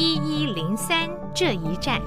一一零三这一站。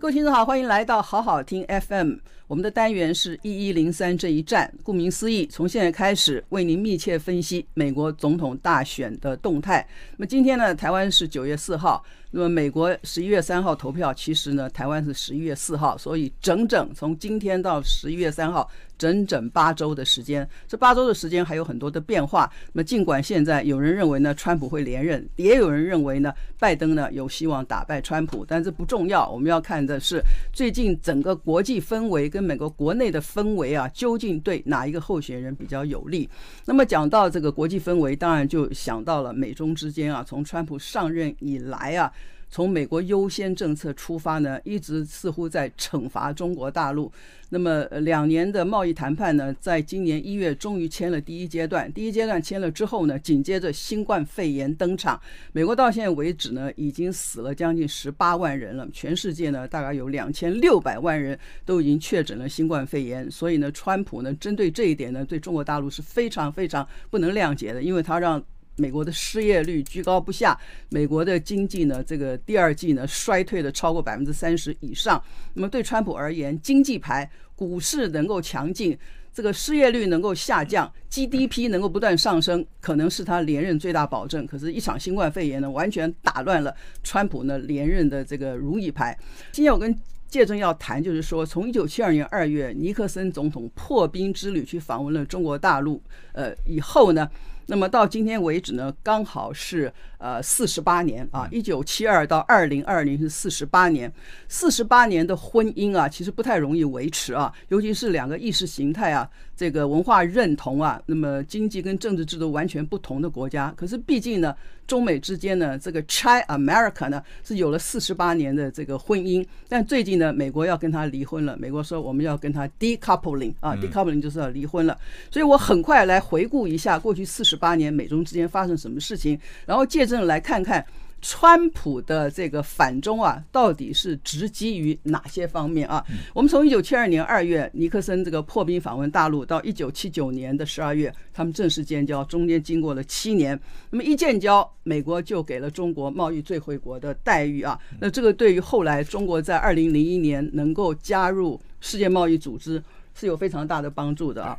各位听众好，欢迎来到好好听 FM。我们的单元是一一零三这一站，顾名思义，从现在开始为您密切分析美国总统大选的动态。那么今天呢，台湾是九月四号。那么美国十一月三号投票，其实呢，台湾是十一月四号，所以整整从今天到十一月三号，整整八周的时间。这八周的时间还有很多的变化。那么尽管现在有人认为呢，川普会连任，也有人认为呢，拜登呢有希望打败川普，但这不重要。我们要看的是最近整个国际氛围美国国内的氛围啊，究竟对哪一个候选人比较有利？那么讲到这个国际氛围，当然就想到了美中之间啊，从川普上任以来啊。从美国优先政策出发呢，一直似乎在惩罚中国大陆。那么两年的贸易谈判呢，在今年一月终于签了第一阶段。第一阶段签了之后呢，紧接着新冠肺炎登场。美国到现在为止呢，已经死了将近十八万人了。全世界呢，大概有两千六百万人都已经确诊了新冠肺炎。所以呢，川普呢，针对这一点呢，对中国大陆是非常非常不能谅解的，因为他让。美国的失业率居高不下，美国的经济呢，这个第二季呢衰退了超过百分之三十以上。那么对川普而言，经济牌、股市能够强劲，这个失业率能够下降，GDP 能够不断上升，可能是他连任最大保证。可是，一场新冠肺炎呢，完全打乱了川普呢连任的这个如意牌。今天我跟介正要谈，就是说，从一九七二年二月尼克森总统破冰之旅去访问了中国大陆，呃，以后呢。那么到今天为止呢，刚好是呃四十八年啊，一九七二到二零二零是四十八年，四十八年的婚姻啊，其实不太容易维持啊，尤其是两个意识形态啊，这个文化认同啊，那么经济跟政治制度完全不同的国家，可是毕竟呢，中美之间呢，这个 China America 呢是有了四十八年的这个婚姻，但最近呢，美国要跟他离婚了，美国说我们要跟他 decoupling 啊，decoupling 就是要离婚了，所以我很快来回顾一下过去四十。八年美中之间发生什么事情？然后借证来看看川普的这个反中啊，到底是直击于哪些方面啊？我们从一九七二年二月尼克森这个破冰访问大陆，到一九七九年的十二月他们正式建交，中间经过了七年。那么一建交，美国就给了中国贸易最惠国的待遇啊。那这个对于后来中国在二零零一年能够加入世界贸易组织是有非常大的帮助的啊。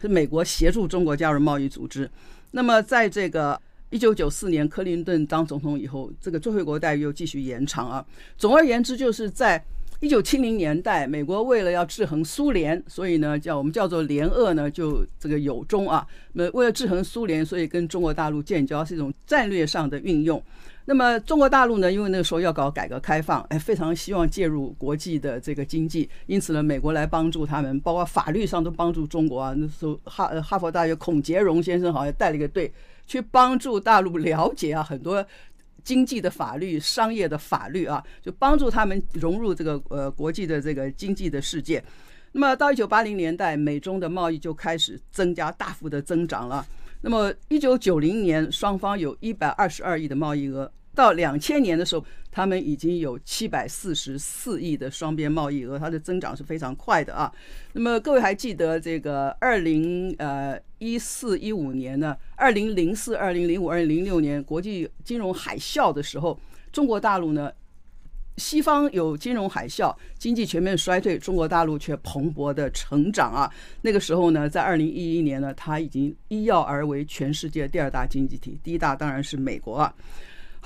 是美国协助中国加入贸易组织。那么，在这个一九九四年克林顿当总统以后，这个最惠国待遇又继续延长啊。总而言之，就是在一九七零年代，美国为了要制衡苏联，所以呢，叫我们叫做联俄呢，就这个有中啊。那为了制衡苏联，所以跟中国大陆建交是一种战略上的运用。那么中国大陆呢，因为那个时候要搞改革开放，哎，非常希望介入国际的这个经济，因此呢，美国来帮助他们，包括法律上都帮助中国啊。那时候哈哈佛大学孔杰荣先生好像带了一个队去帮助大陆了解啊很多经济的法律、商业的法律啊，就帮助他们融入这个呃国际的这个经济的世界。那么到一九八零年代，美中的贸易就开始增加，大幅的增长了。那么，一九九零年，双方有一百二十二亿的贸易额；到两千年的时候，他们已经有七百四十四亿的双边贸易额，它的增长是非常快的啊。那么，各位还记得这个二零呃一四一五年呢？二零零四、二零零五、二零零六年国际金融海啸的时候，中国大陆呢？西方有金融海啸，经济全面衰退，中国大陆却蓬勃的成长啊！那个时候呢，在二零一一年呢，它已经一跃而为全世界第二大经济体，第一大当然是美国啊。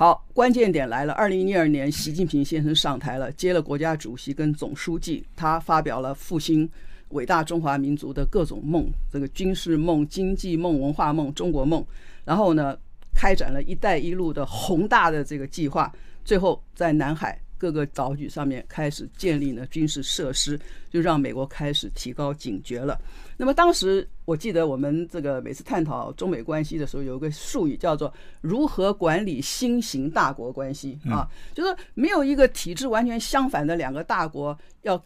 好，关键点来了，二零一二年，习近平先生上台了，接了国家主席跟总书记，他发表了复兴伟大中华民族的各种梦，这个军事梦、经济梦、文化梦、中国梦，然后呢，开展了一带一路的宏大的这个计划，最后在南海。各个岛屿上面开始建立了军事设施，就让美国开始提高警觉了。那么当时我记得我们这个每次探讨中美关系的时候，有一个术语叫做“如何管理新型大国关系”啊，就是没有一个体制完全相反的两个大国要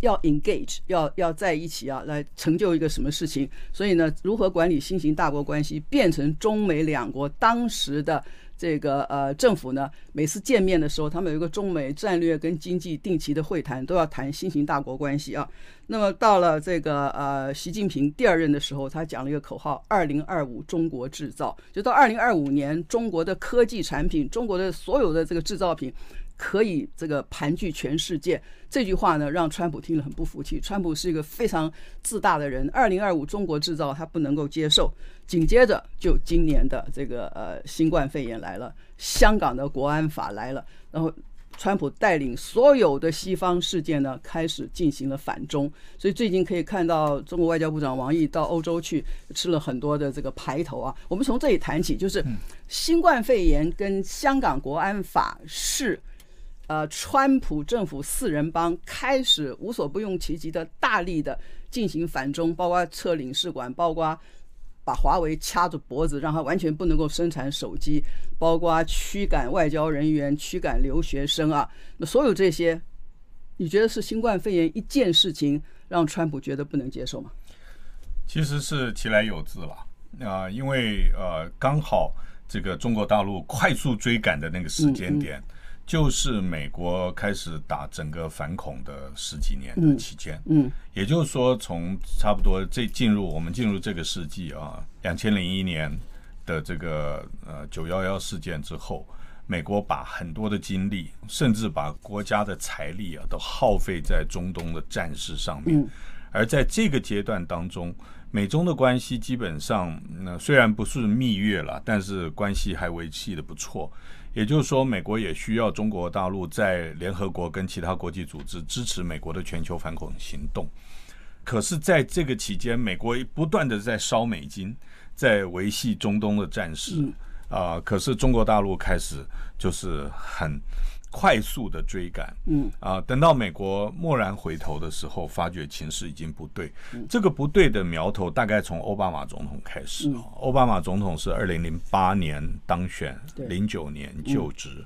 要 engage，要要在一起啊，来成就一个什么事情。所以呢，如何管理新型大国关系，变成中美两国当时的。这个呃，政府呢，每次见面的时候，他们有一个中美战略跟经济定期的会谈，都要谈新型大国关系啊。那么到了这个呃，习近平第二任的时候，他讲了一个口号：“二零二五中国制造”，就到二零二五年，中国的科技产品，中国的所有的这个制造品。可以这个盘踞全世界，这句话呢，让川普听了很不服气。川普是一个非常自大的人，二零二五中国制造他不能够接受。紧接着就今年的这个呃新冠肺炎来了，香港的国安法来了，然后川普带领所有的西方世界呢开始进行了反中。所以最近可以看到中国外交部长王毅到欧洲去吃了很多的这个排头啊。我们从这里谈起，就是新冠肺炎跟香港国安法是。呃，川普政府四人帮开始无所不用其极的大力的进行反中，包括撤领事馆，包括把华为掐住脖子，让他完全不能够生产手机，包括驱赶外交人员、驱赶留学生啊。那所有这些，你觉得是新冠肺炎一件事情让川普觉得不能接受吗？其实是其来有自了啊、呃，因为呃，刚好这个中国大陆快速追赶的那个时间点。嗯嗯就是美国开始打整个反恐的十几年的期间，嗯，嗯，也就是说，从差不多这进入我们进入这个世纪啊，两千零一年的这个呃九幺幺事件之后，美国把很多的精力，甚至把国家的财力啊，都耗费在中东的战事上面。而在这个阶段当中，美中的关系基本上，那虽然不是蜜月了，但是关系还维系的不错。也就是说，美国也需要中国大陆在联合国跟其他国际组织支持美国的全球反恐行动。可是，在这个期间，美国不断的在烧美金，在维系中东的战事啊、呃。可是，中国大陆开始就是很。快速的追赶，嗯啊，等到美国蓦然回头的时候，发觉情势已经不对。这个不对的苗头大概从奥巴马总统开始。奥巴马总统是二零零八年当选，零九年就职。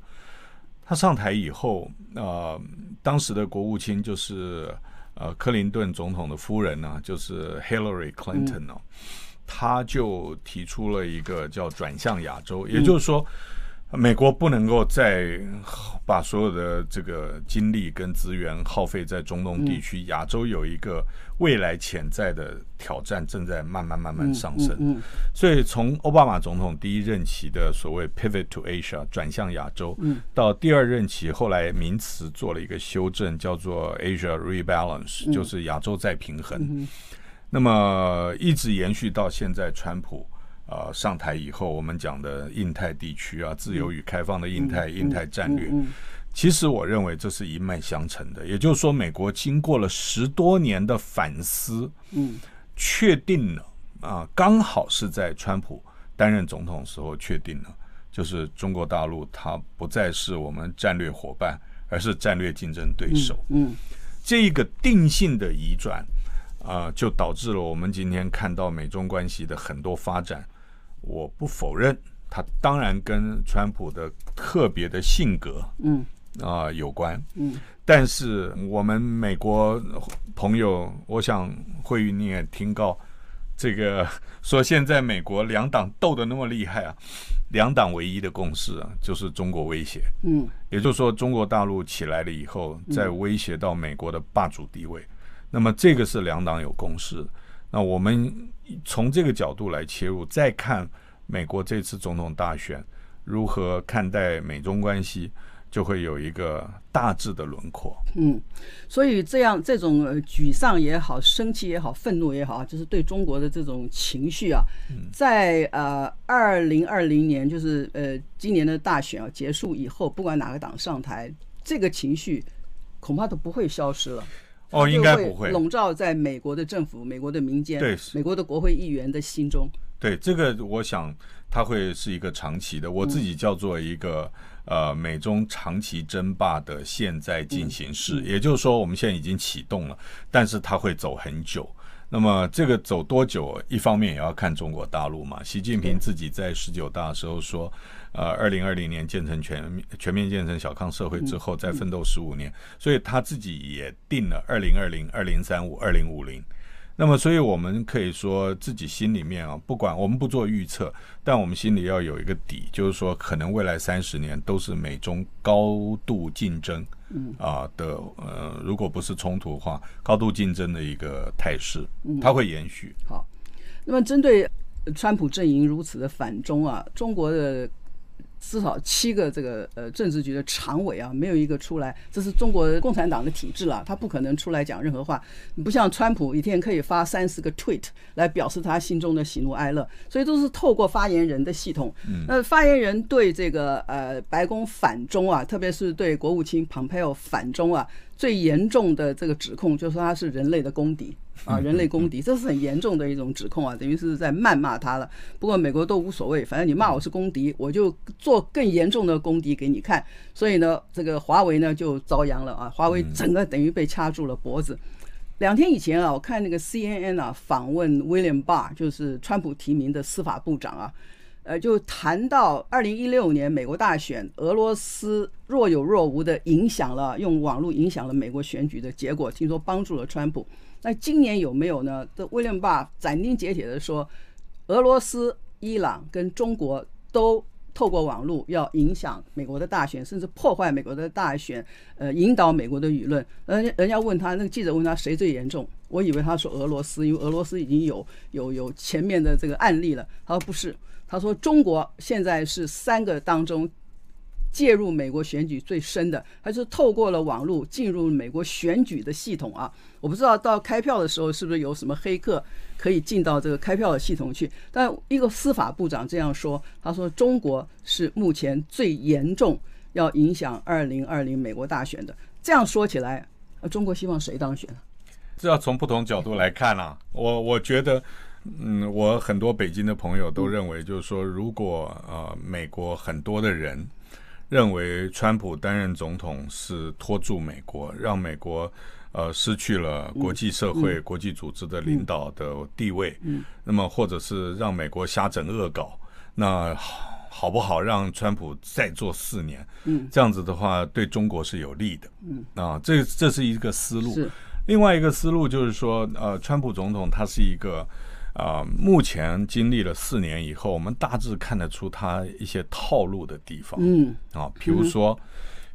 他上台以后，呃，当时的国务卿就是呃克林顿总统的夫人呢，就是 Hillary Clinton 哦，他就提出了一个叫转向亚洲，也就是说。美国不能够再把所有的这个精力跟资源耗费在中东地区，亚洲有一个未来潜在的挑战正在慢慢慢慢上升。所以从奥巴马总统第一任期的所谓 “pivot to Asia” 转向亚洲，到第二任期后来名词做了一个修正，叫做 “Asia Rebalance”，就是亚洲再平衡。那么一直延续到现在，川普。呃，上台以后，我们讲的印太地区啊，自由与开放的印太、印太战略，其实我认为这是一脉相承的。也就是说，美国经过了十多年的反思，嗯，确定了啊，刚好是在川普担任总统时候确定了，就是中国大陆它不再是我们战略伙伴，而是战略竞争对手。嗯，这个定性的移转啊，就导致了我们今天看到美中关系的很多发展。我不否认，他当然跟川普的特别的性格，嗯。啊、呃、有关，嗯，但是我们美国朋友，我想慧玉你也听到这个说，现在美国两党斗得那么厉害啊，两党唯一的共识啊，就是中国威胁，嗯，也就是说中国大陆起来了以后，再威胁到美国的霸主地位，那么这个是两党有共识。那我们从这个角度来切入，再看美国这次总统大选如何看待美中关系，就会有一个大致的轮廓。嗯，所以这样这种沮丧也好、生气也好、愤怒也好，就是对中国的这种情绪啊，在呃二零二零年，就是呃今年的大选啊结束以后，不管哪个党上台，这个情绪恐怕都不会消失了。哦，应该不会笼罩在美国的政府、美国的民间、对美国的国会议员的心中。对这个，我想它会是一个长期的，我自己叫做一个、嗯、呃美中长期争霸的现在进行式。嗯嗯、也就是说，我们现在已经启动了，但是它会走很久。那么这个走多久，一方面也要看中国大陆嘛。习近平自己在十九大的时候说，呃，二零二零年建成全全面建成小康社会之后，再奋斗十五年，所以他自己也定了二零二零、二零三五、二零五零。那么，所以我们可以说自己心里面啊，不管我们不做预测，但我们心里要有一个底，就是说，可能未来三十年都是美中高度竞争，嗯啊的呃，如果不是冲突的话，高度竞争的一个态势，它会延续。好，那么针对川普阵营如此的反中啊，中国的。至少七个这个呃政治局的常委啊，没有一个出来，这是中国共产党的体制了，他不可能出来讲任何话。不像川普一天可以发三四个 tweet 来表示他心中的喜怒哀乐，所以都是透过发言人的系统。那发言人对这个呃白宫反中啊，特别是对国务卿蓬佩奥反中啊。最严重的这个指控就是说他是人类的公敌 啊，人类公敌，这是很严重的一种指控啊，等于是在谩骂他了。不过美国都无所谓，反正你骂我是公敌，我就做更严重的公敌给你看。所以呢，这个华为呢就遭殃了啊，华为整个等于被掐住了脖子。两天以前啊，我看那个 CNN 啊访问 William Barr，就是川普提名的司法部长啊。呃，就谈到二零一六年美国大选，俄罗斯若有若无的影响了，用网络影响了美国选举的结果，听说帮助了川普。那今年有没有呢？这威廉巴斩钉截铁地说，俄罗斯、伊朗跟中国都透过网络要影响美国的大选，甚至破坏美国的大选，呃，引导美国的舆论。人家人家问他，那个记者问他谁最严重？我以为他说俄罗斯，因为俄罗斯已经有有有前面的这个案例了。他说不是。他说：“中国现在是三个当中介入美国选举最深的，他是透过了网络进入美国选举的系统啊。我不知道到开票的时候是不是有什么黑客可以进到这个开票的系统去。但一个司法部长这样说，他说中国是目前最严重要影响二零二零美国大选的。这样说起来，中国希望谁当选？这要从不同角度来看啊。我我觉得。”嗯，我很多北京的朋友都认为，就是说，如果呃，美国很多的人认为川普担任总统是拖住美国，让美国呃失去了国际社会、国际组织的领导的地位，那么或者是让美国瞎整恶搞，那好不好让川普再做四年？这样子的话对中国是有利的。啊，这这是一个思路。另外一个思路就是说，呃，川普总统他是一个。啊、呃，目前经历了四年以后，我们大致看得出他一些套路的地方。嗯，啊，比如说，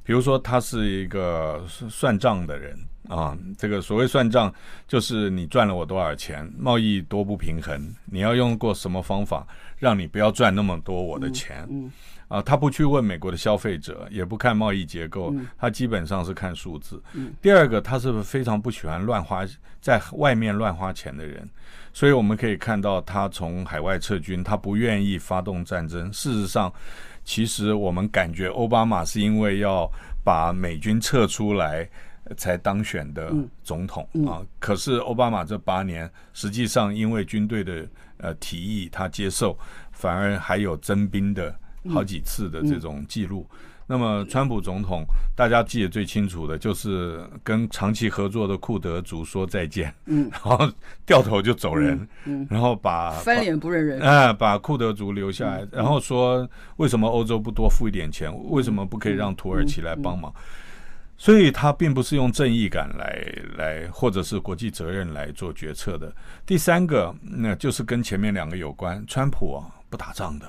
比如说他是一个算账的人啊。这个所谓算账，就是你赚了我多少钱，贸易多不平衡，你要用过什么方法让你不要赚那么多我的钱。嗯。啊，他不去问美国的消费者，也不看贸易结构，他基本上是看数字。第二个，他是非常不喜欢乱花，在外面乱花钱的人。所以我们可以看到，他从海外撤军，他不愿意发动战争。事实上，其实我们感觉奥巴马是因为要把美军撤出来才当选的总统啊。可是奥巴马这八年，实际上因为军队的呃提议，他接受，反而还有征兵的好几次的这种记录。那么，川普总统大家记得最清楚的就是跟长期合作的库德族说再见，嗯，然后掉头就走人，嗯，然后把翻脸不认人，哎，把库德族留下来，然后说为什么欧洲不多付一点钱？为什么不可以让土耳其来帮忙？所以他并不是用正义感来来，或者是国际责任来做决策的。第三个，那就是跟前面两个有关，川普啊不打仗的。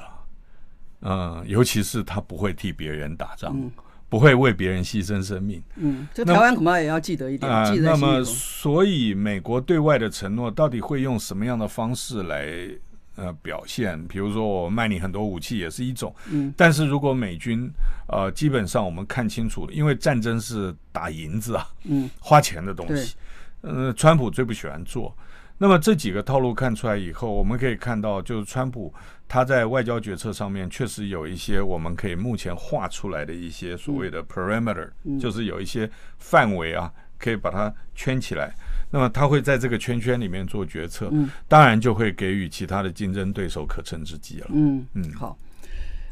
嗯，尤其是他不会替别人打仗，嗯、不会为别人牺牲生命。嗯，这台湾恐怕也要记得一点。啊、呃，那么所以美国对外的承诺到底会用什么样的方式来呃表现？比如说我卖你很多武器也是一种。嗯，但是如果美军呃基本上我们看清楚，因为战争是打银子啊，嗯，花钱的东西。嗯、呃，川普最不喜欢做。那么这几个套路看出来以后，我们可以看到，就是川普他在外交决策上面确实有一些我们可以目前画出来的一些所谓的 parameter，就是有一些范围啊，可以把它圈起来。那么他会在这个圈圈里面做决策，当然就会给予其他的竞争对手可乘之机了。嗯嗯，好，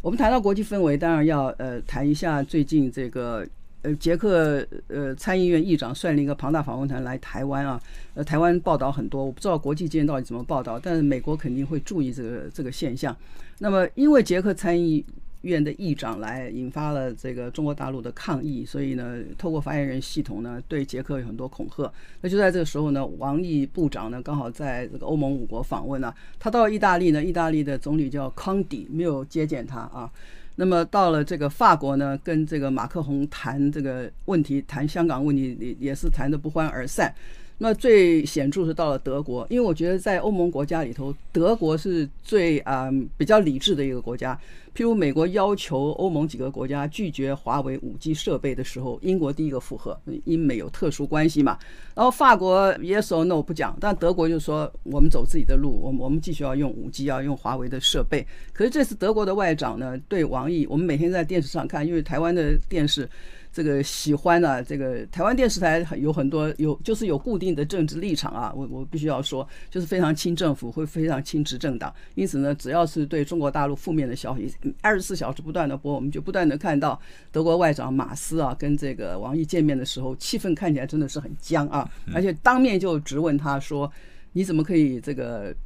我们谈到国际氛围，当然要呃谈一下最近这个。呃，捷克呃参议院议长率领一个庞大访问团来台湾啊，呃，台湾报道很多，我不知道国际间到底怎么报道，但是美国肯定会注意这个这个现象。那么，因为捷克参议院的议长来引发了这个中国大陆的抗议，所以呢，透过发言人系统呢，对捷克有很多恐吓。那就在这个时候呢，王毅部长呢，刚好在这个欧盟五国访问啊，他到意大利呢，意大利的总理叫康迪，没有接见他啊。那么到了这个法国呢，跟这个马克宏谈这个问题，谈香港问题也也是谈的不欢而散。那最显著是到了德国，因为我觉得在欧盟国家里头，德国是最啊、嗯、比较理智的一个国家。譬如美国要求欧盟几个国家拒绝华为五 G 设备的时候，英国第一个附和，英美有特殊关系嘛。然后法国 Yes or No 不讲，但德国就说我们走自己的路，我们我们继续要用五 G，要用华为的设备。可是这次德国的外长呢，对王毅，我们每天在电视上看，因为台湾的电视。这个喜欢啊，这个台湾电视台有很多有，就是有固定的政治立场啊。我我必须要说，就是非常亲政府，会非常亲执政党。因此呢，只要是对中国大陆负面的消息，二十四小时不断的播，我们就不断的看到德国外长马斯啊跟这个王毅见面的时候，气氛看起来真的是很僵啊，而且当面就质问他说：“你怎么可以这个？”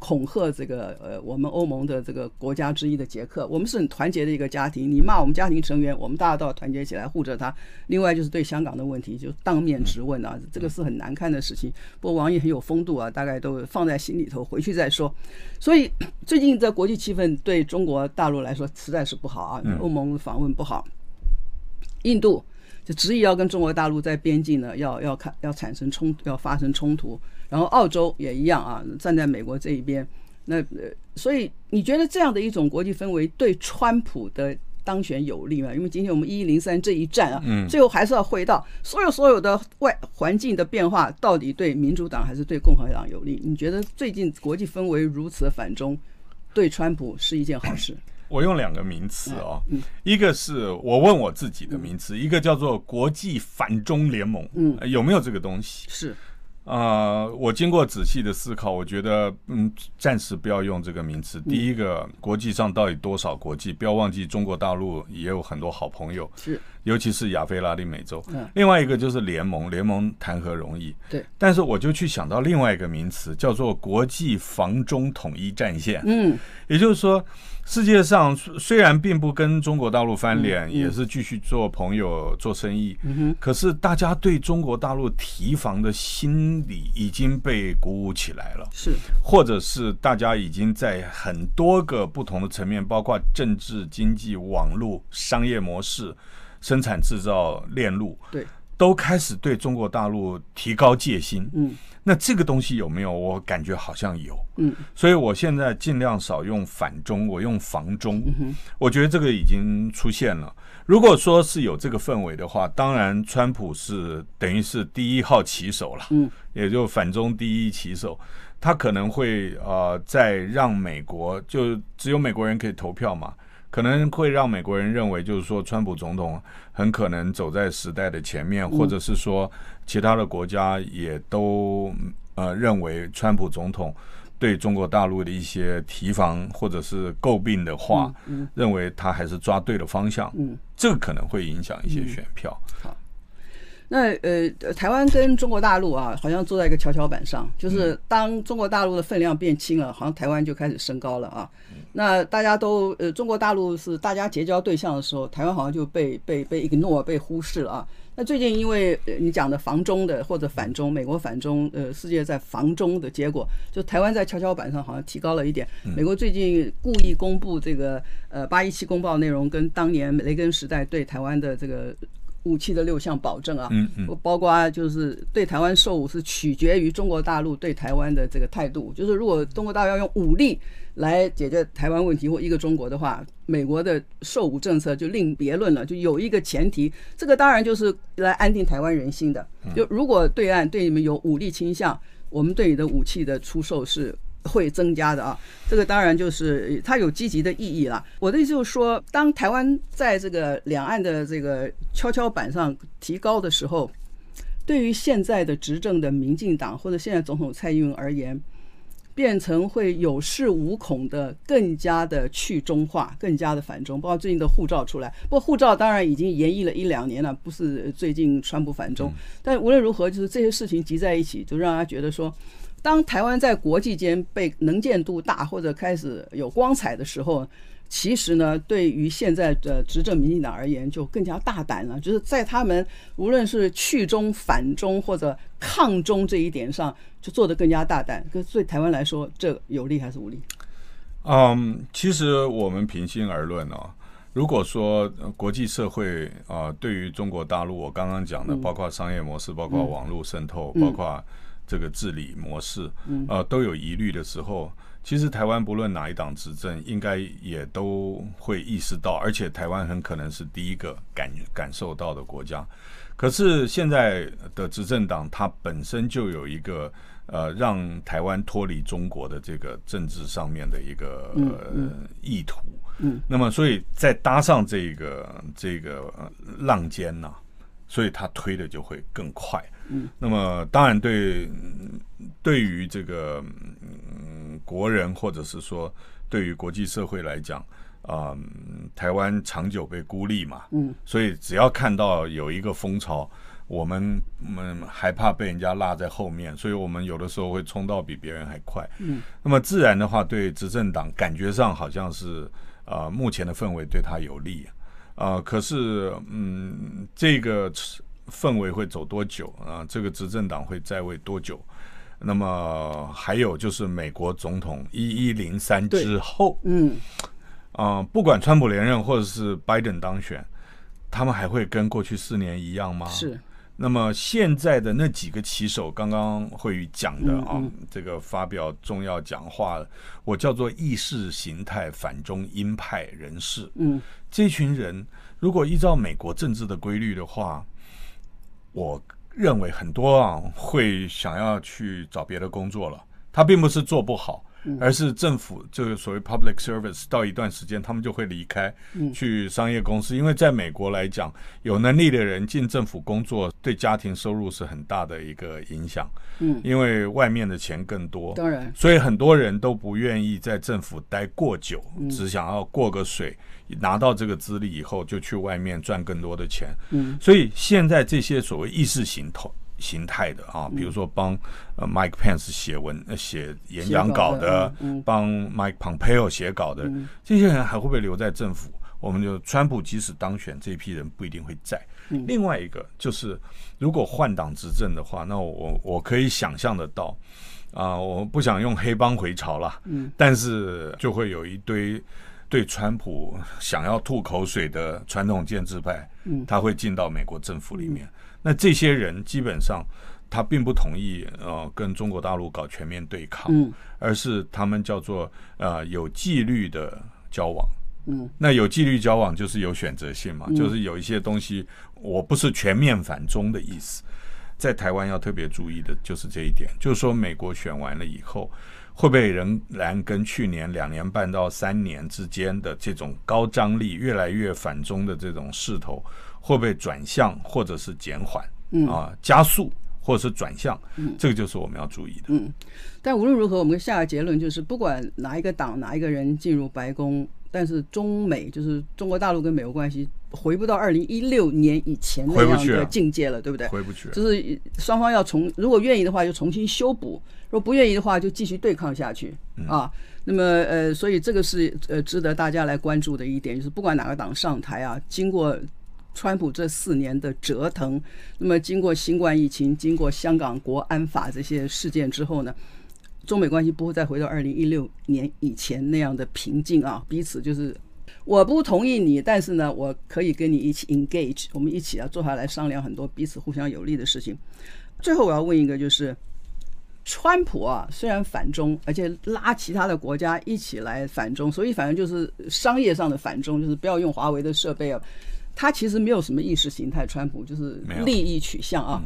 恐吓这个呃，我们欧盟的这个国家之一的捷克，我们是很团结的一个家庭。你骂我们家庭成员，我们大家都要团结起来护着他。另外就是对香港的问题，就当面质问啊，这个是很难看的事情。不过王毅很有风度啊，大概都放在心里头，回去再说。所以最近这国际气氛对中国大陆来说实在是不好啊，欧盟访问不好，印度。就执意要跟中国大陆在边境呢，要要看要产生冲，要发生冲突。然后澳洲也一样啊，站在美国这一边。那呃，所以你觉得这样的一种国际氛围对川普的当选有利吗？因为今天我们一一零三这一战啊，嗯最后还是要回到所有所有的外环境的变化，到底对民主党还是对共和党有利？你觉得最近国际氛围如此反中，对川普是一件好事？我用两个名词哦，一个是我问我自己的名词，一个叫做国际反中联盟，嗯，有没有这个东西？是，啊，我经过仔细的思考，我觉得，嗯，暂时不要用这个名词。第一个，国际上到底多少国际？不要忘记，中国大陆也有很多好朋友，是，尤其是亚非拉丁美洲。另外一个就是联盟，联盟谈何容易？对。但是我就去想到另外一个名词，叫做国际防中统一战线。嗯，也就是说。世界上虽然并不跟中国大陆翻脸，也是继续做朋友、做生意，可是大家对中国大陆提防的心理已经被鼓舞起来了，是，或者是大家已经在很多个不同的层面，包括政治、经济、网络、商业模式、生产制造链路，对，都开始对中国大陆提高戒心。嗯。那这个东西有没有？我感觉好像有，嗯，所以我现在尽量少用反中，我用防中。我觉得这个已经出现了。如果说是有这个氛围的话，当然川普是等于是第一号棋手了，嗯，也就反中第一棋手，他可能会呃在让美国就只有美国人可以投票嘛。可能会让美国人认为，就是说，川普总统很可能走在时代的前面，或者是说，其他的国家也都呃认为，川普总统对中国大陆的一些提防或者是诟病的话，认为他还是抓对了方向，这个可能会影响一些选票。好。那呃，台湾跟中国大陆啊，好像坐在一个跷跷板上，就是当中国大陆的分量变轻了，好像台湾就开始升高了啊。那大家都呃，中国大陆是大家结交对象的时候，台湾好像就被被被 ignore 被忽视了啊。那最近因为你讲的防中的或者反中，美国反中，呃，世界在防中的结果，就台湾在跷跷板上好像提高了一点。美国最近故意公布这个呃八一七公报内容，跟当年雷根时代对台湾的这个。武器的六项保证啊，包括就是对台湾售武是取决于中国大陆对台湾的这个态度。就是如果中国大陆要用武力来解决台湾问题或一个中国的话，美国的售武政策就另别论了。就有一个前提，这个当然就是来安定台湾人心的。就如果对岸对你们有武力倾向，我们对你的武器的出售是。会增加的啊，这个当然就是它有积极的意义了。我的意思就是说，当台湾在这个两岸的这个跷跷板上提高的时候，对于现在的执政的民进党或者现在总统蔡英文而言，变成会有恃无恐的，更加的去中化，更加的反中。包括最近的护照出来，不过护照当然已经延役了一两年了，不是最近川普反中。但无论如何，就是这些事情集在一起，就让他觉得说，当台湾在国际间被能见度大或者开始有光彩的时候。其实呢，对于现在的执政民进党而言，就更加大胆了。就是在他们无论是去中、反中或者抗中这一点上，就做得更加大胆。可是对台湾来说，这有利还是无利？嗯，其实我们平心而论哦，如果说国际社会啊、呃，对于中国大陆，我刚刚讲的，包括商业模式，包括网络渗透，包括这个治理模式，呃，都有疑虑的时候。其实台湾不论哪一党执政，应该也都会意识到，而且台湾很可能是第一个感感受到的国家。可是现在的执政党，它本身就有一个呃，让台湾脱离中国的这个政治上面的一个呃意图。嗯，那么所以再搭上这个这个浪尖呐，所以它推的就会更快。嗯，那么当然对对于这个嗯。国人或者是说，对于国际社会来讲，啊、嗯，台湾长久被孤立嘛，嗯，所以只要看到有一个风潮，我们我们害怕被人家落在后面，所以我们有的时候会冲到比别人还快，嗯，那么自然的话，对执政党感觉上好像是啊、呃，目前的氛围对他有利啊、呃，可是嗯，这个氛围会走多久啊？这个执政党会在位多久？那么还有就是美国总统一一零三之后，嗯，啊、呃，不管川普连任或者是拜登当选，他们还会跟过去四年一样吗？是。那么现在的那几个棋手，刚刚惠瑜讲的啊，这个发表重要讲话，我叫做意识形态反中鹰派人士。嗯，这群人如果依照美国政治的规律的话，我。认为很多啊会想要去找别的工作了，他并不是做不好，而是政府这个所谓 public service 到一段时间他们就会离开，去商业公司。因为在美国来讲，有能力的人进政府工作，对家庭收入是很大的一个影响。嗯，因为外面的钱更多，当然，所以很多人都不愿意在政府待过久，只想要过个水。拿到这个资历以后，就去外面赚更多的钱。嗯，所以现在这些所谓意识形态形态的啊，比如说帮呃 Mike Pence 写文、写演讲稿的，帮 Mike Pompeo 写稿的，这些人还会不会留在政府？我们就川普即使当选，这批人不一定会在。另外一个就是，如果换党执政的话，那我我可以想象得到啊，我不想用黑帮回潮了，嗯，但是就会有一堆。对川普想要吐口水的传统建制派，他会进到美国政府里面。那这些人基本上他并不同意呃跟中国大陆搞全面对抗，而是他们叫做呃有纪律的交往。嗯那有纪律交往就是有选择性嘛，就是有一些东西我不是全面反中的意思。在台湾要特别注意的就是这一点，就是说美国选完了以后。会不会仍然跟去年两年半到三年之间的这种高张力、越来越反中的这种势头，会不会转向或者是减缓？嗯啊，加速或者是转向？嗯，这个就是我们要注意的。嗯，但无论如何，我们下个结论就是，不管哪一个党、哪一个人进入白宫。但是中美就是中国大陆跟美国关系回不到二零一六年以前那样的境界了，对不对？回不去。就是双方要重，如果愿意的话就重新修补；如果不愿意的话就继续对抗下去啊。那么呃，所以这个是呃值得大家来关注的一点，就是不管哪个党上台啊，经过川普这四年的折腾，那么经过新冠疫情、经过香港国安法这些事件之后呢，中美关系不会再回到二零一六年以前那样的平静啊，彼此就是我不同意你，但是呢，我可以跟你一起 engage，我们一起啊坐下来商量很多彼此互相有利的事情。最后我要问一个，就是川普啊，虽然反中，而且拉其他的国家一起来反中，所以反正就是商业上的反中，就是不要用华为的设备啊。他其实没有什么意识形态，川普就是利益取向啊。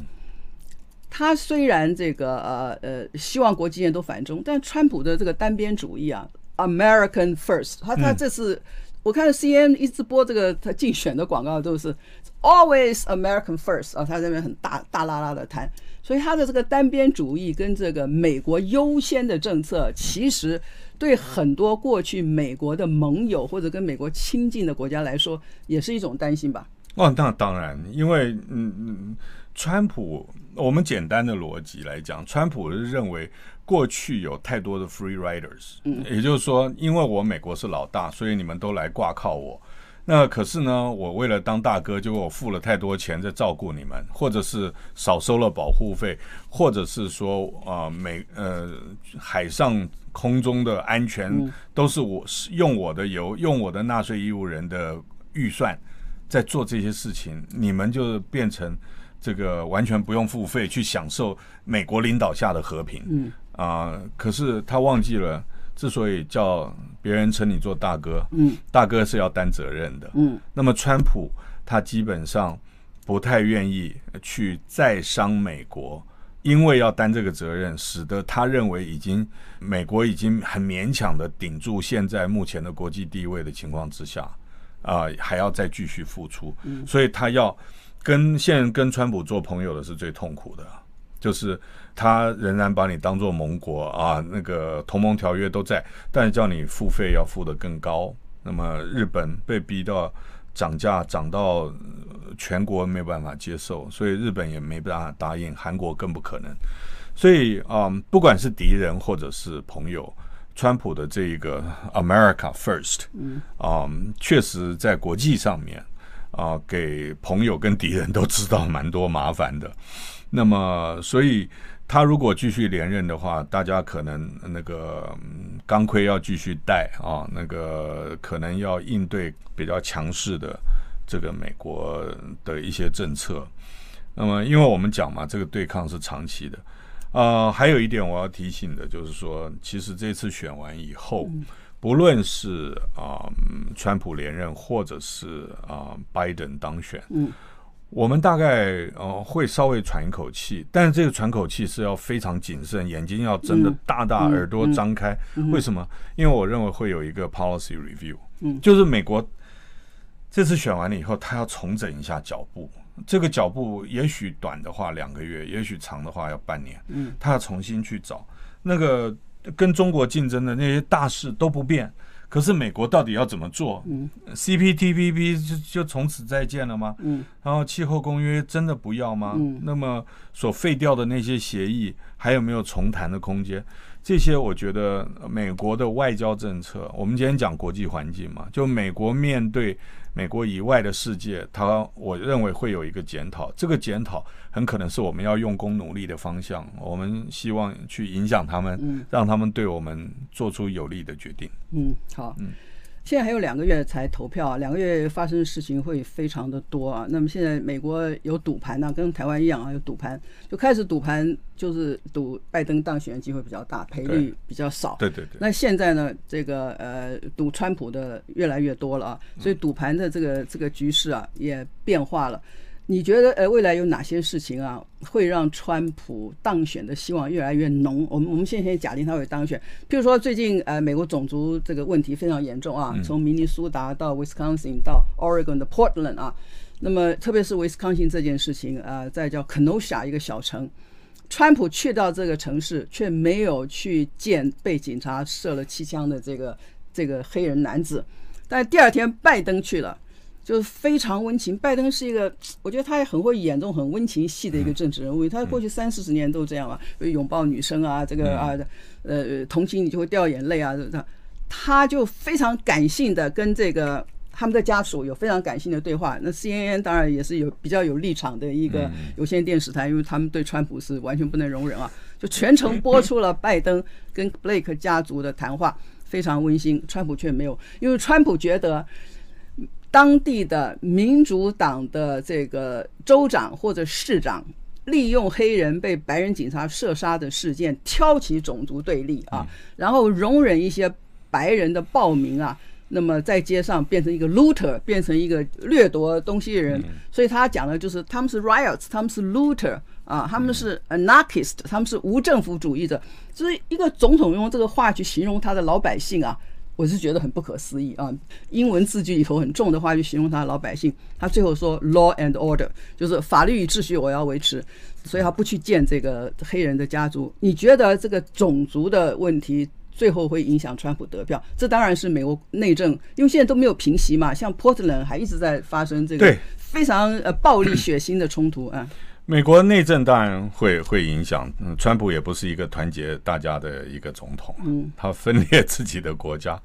他虽然这个呃呃希望国际间都反中，但川普的这个单边主义啊，American First，他他这次我看 CNN 一直播这个他竞选的广告都是 Always American First 啊，他这边很大大拉拉的谈，所以他的这个单边主义跟这个美国优先的政策，其实对很多过去美国的盟友或者跟美国亲近的国家来说，也是一种担心吧。哦，那当然，因为嗯嗯，川普，我们简单的逻辑来讲，川普是认为过去有太多的 free riders，嗯，也就是说，因为我美国是老大，所以你们都来挂靠我。那可是呢，我为了当大哥，结果我付了太多钱在照顾你们，或者是少收了保护费，或者是说啊、呃，美呃海上空中的安全都是我用我的油，用我的纳税义务人的预算在做这些事情，你们就变成这个完全不用付费去享受美国领导下的和平。嗯啊、呃，可是他忘记了。之所以叫别人称你做大哥，嗯，大哥是要担责任的，嗯。那么川普他基本上不太愿意去再伤美国，因为要担这个责任，使得他认为已经美国已经很勉强的顶住现在目前的国际地位的情况之下，啊、呃，还要再继续付出，嗯。所以他要跟现在跟川普做朋友的是最痛苦的。就是他仍然把你当作盟国啊，那个同盟条约都在，但是叫你付费要付得更高。那么日本被逼到涨价涨到全国没办法接受，所以日本也没办法答应，韩国更不可能。所以啊，不管是敌人或者是朋友，川普的这一个 America First，嗯，啊，确实在国际上面啊，给朋友跟敌人都知道蛮多麻烦的。那么，所以他如果继续连任的话，大家可能那个钢盔要继续戴啊，那个可能要应对比较强势的这个美国的一些政策。那么，因为我们讲嘛，这个对抗是长期的。啊、呃，还有一点我要提醒的就是说，其实这次选完以后，不论是啊、呃，川普连任，或者是啊，拜登当选，嗯。我们大概呃会稍微喘一口气，但是这个喘口气是要非常谨慎，眼睛要睁得大大，耳朵张开。为什么？因为我认为会有一个 policy review，就是美国这次选完了以后，他要重整一下脚步。这个脚步也许短的话两个月，也许长的话要半年。嗯他要重新去找那个跟中国竞争的那些大事都不变。可是美国到底要怎么做？嗯，CPTPP 就就从此再见了吗？嗯，然后气候公约真的不要吗？嗯，那么所废掉的那些协议还有没有重谈的空间？这些我觉得美国的外交政策，我们今天讲国际环境嘛，就美国面对美国以外的世界，它我认为会有一个检讨。这个检讨很可能是我们要用功努力的方向。我们希望去影响他们，让他们对我们做出有利的决定。嗯，好。嗯。现在还有两个月才投票啊，两个月发生的事情会非常的多啊。那么现在美国有赌盘呢，跟台湾一样啊，有赌盘，就开始赌盘，就是赌拜登当选的机会比较大，赔率比较少。对对对。那现在呢，这个呃赌川普的越来越多了啊，所以赌盘的这个这个局势啊也变化了。你觉得呃未来有哪些事情啊会让川普当选的希望越来越浓？我们我们现在先假定他会当选。譬如说最近呃美国种族这个问题非常严重啊，从明尼苏达到 Wisconsin 到 Oregon 的 Portland 啊，那么特别是 Wisconsin 这件事情啊，在叫 Kenosha 一个小城，川普去到这个城市却没有去见被警察射了气枪的这个这个黑人男子，但第二天拜登去了。就是非常温情，拜登是一个，我觉得他也很会演这种很温情戏的一个政治人物。他过去三四十年都这样啊，拥抱女生啊，这个啊，呃，同情你就会掉眼泪啊，他他就非常感性的跟这个他们的家属有非常感性的对话。那 CNN 当然也是有比较有立场的一个有线电视台，因为他们对川普是完全不能容忍啊，就全程播出了拜登跟 Blake 家族的谈话，非常温馨。川普却没有，因为川普觉得。当地的民主党的这个州长或者市长，利用黑人被白人警察射杀的事件挑起种族对立啊，然后容忍一些白人的暴民啊，那么在街上变成一个 looter，变成一个掠夺东西的人，所以他讲的就是他们是 riots，他们是 looter 啊，他们是 anarchist，他们是无政府主义者，就是一个总统用这个话去形容他的老百姓啊。我是觉得很不可思议啊！英文字句里头很重的话去形容他的老百姓，他最后说 “law and order”，就是法律与秩序我要维持，所以他不去见这个黑人的家族。你觉得这个种族的问题最后会影响川普得票？这当然是美国内政，因为现在都没有平息嘛，像 Portland 还一直在发生这个非常呃暴力血腥的冲突啊。美国内政当然会会影响，嗯，川普也不是一个团结大家的一个总统，嗯，他分裂自己的国家，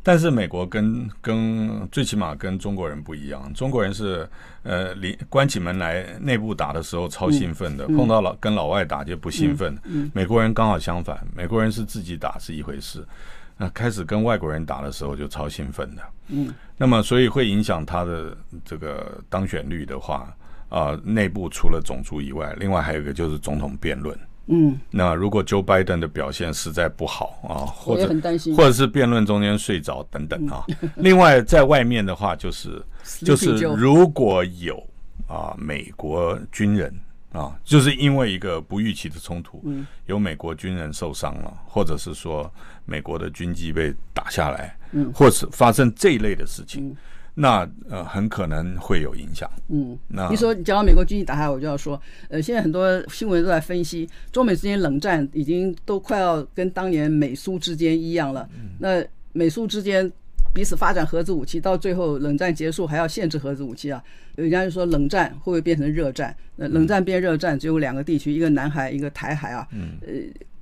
但是美国跟跟最起码跟中国人不一样，中国人是呃，里关起门来内部打的时候超兴奋的，碰到老跟老外打就不兴奋，美国人刚好相反，美国人是自己打是一回事，那开始跟外国人打的时候就超兴奋的，嗯，那么所以会影响他的这个当选率的话。啊，内部除了种族以外，另外还有一个就是总统辩论。嗯，那如果 Joe Biden 的表现实在不好啊，或者或者是辩论中间睡着等等啊。另外，在外面的话，就是就是如果有啊美国军人啊，就是因为一个不预期的冲突，有美国军人受伤了，或者是说美国的军机被打下来，或是发生这一类的事情。那呃，很可能会有影响。嗯，那你说你讲到美国军机打下来，我就要说，呃，现在很多新闻都在分析，中美之间冷战已经都快要跟当年美苏之间一样了。那美苏之间彼此发展核子武器，到最后冷战结束还要限制核子武器啊？人家就说冷战会不会变成热战？那冷战变热战只有两个地区，一个南海，一个台海啊。嗯，呃。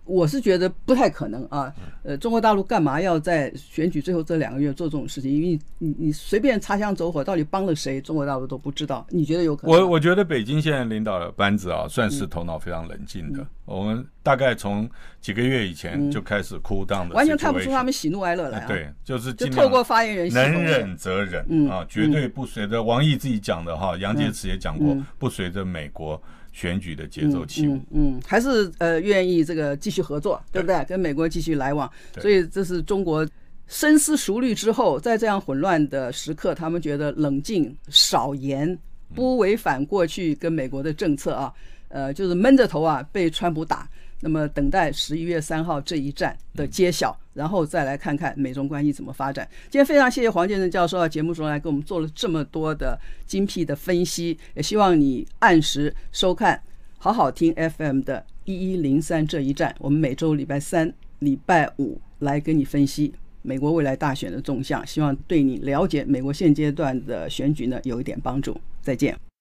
我是觉得不太可能啊，呃，中国大陆干嘛要在选举最后这两个月做这种事情？因为你你你随便擦枪走火，到底帮了谁，中国大陆都不知道。你觉得有可能？我我觉得北京现在领导的班子啊，算是头脑非常冷静的。我们大概从几个月以前就开始 cool down 的，完全看不出他们喜怒哀乐来。对，就是就透过发言人能忍则忍啊，绝对不随着王毅自己讲的哈，杨洁篪也讲过，不随着美国。选举的节奏起舞，嗯，还是呃愿意这个继续合作，对不对？跟美国继续来往，所以这是中国深思熟虑之后，在这样混乱的时刻，他们觉得冷静、少言、不违反过去跟美国的政策啊，呃，就是闷着头啊被川普打。那么等待十一月三号这一战的揭晓，然后再来看看美中关系怎么发展。今天非常谢谢黄建正教授到节目中来给我们做了这么多的精辟的分析，也希望你按时收看好好听 FM 的一一零三这一战。我们每周礼拜三、礼拜五来跟你分析美国未来大选的动向，希望对你了解美国现阶段的选举呢有一点帮助。再见。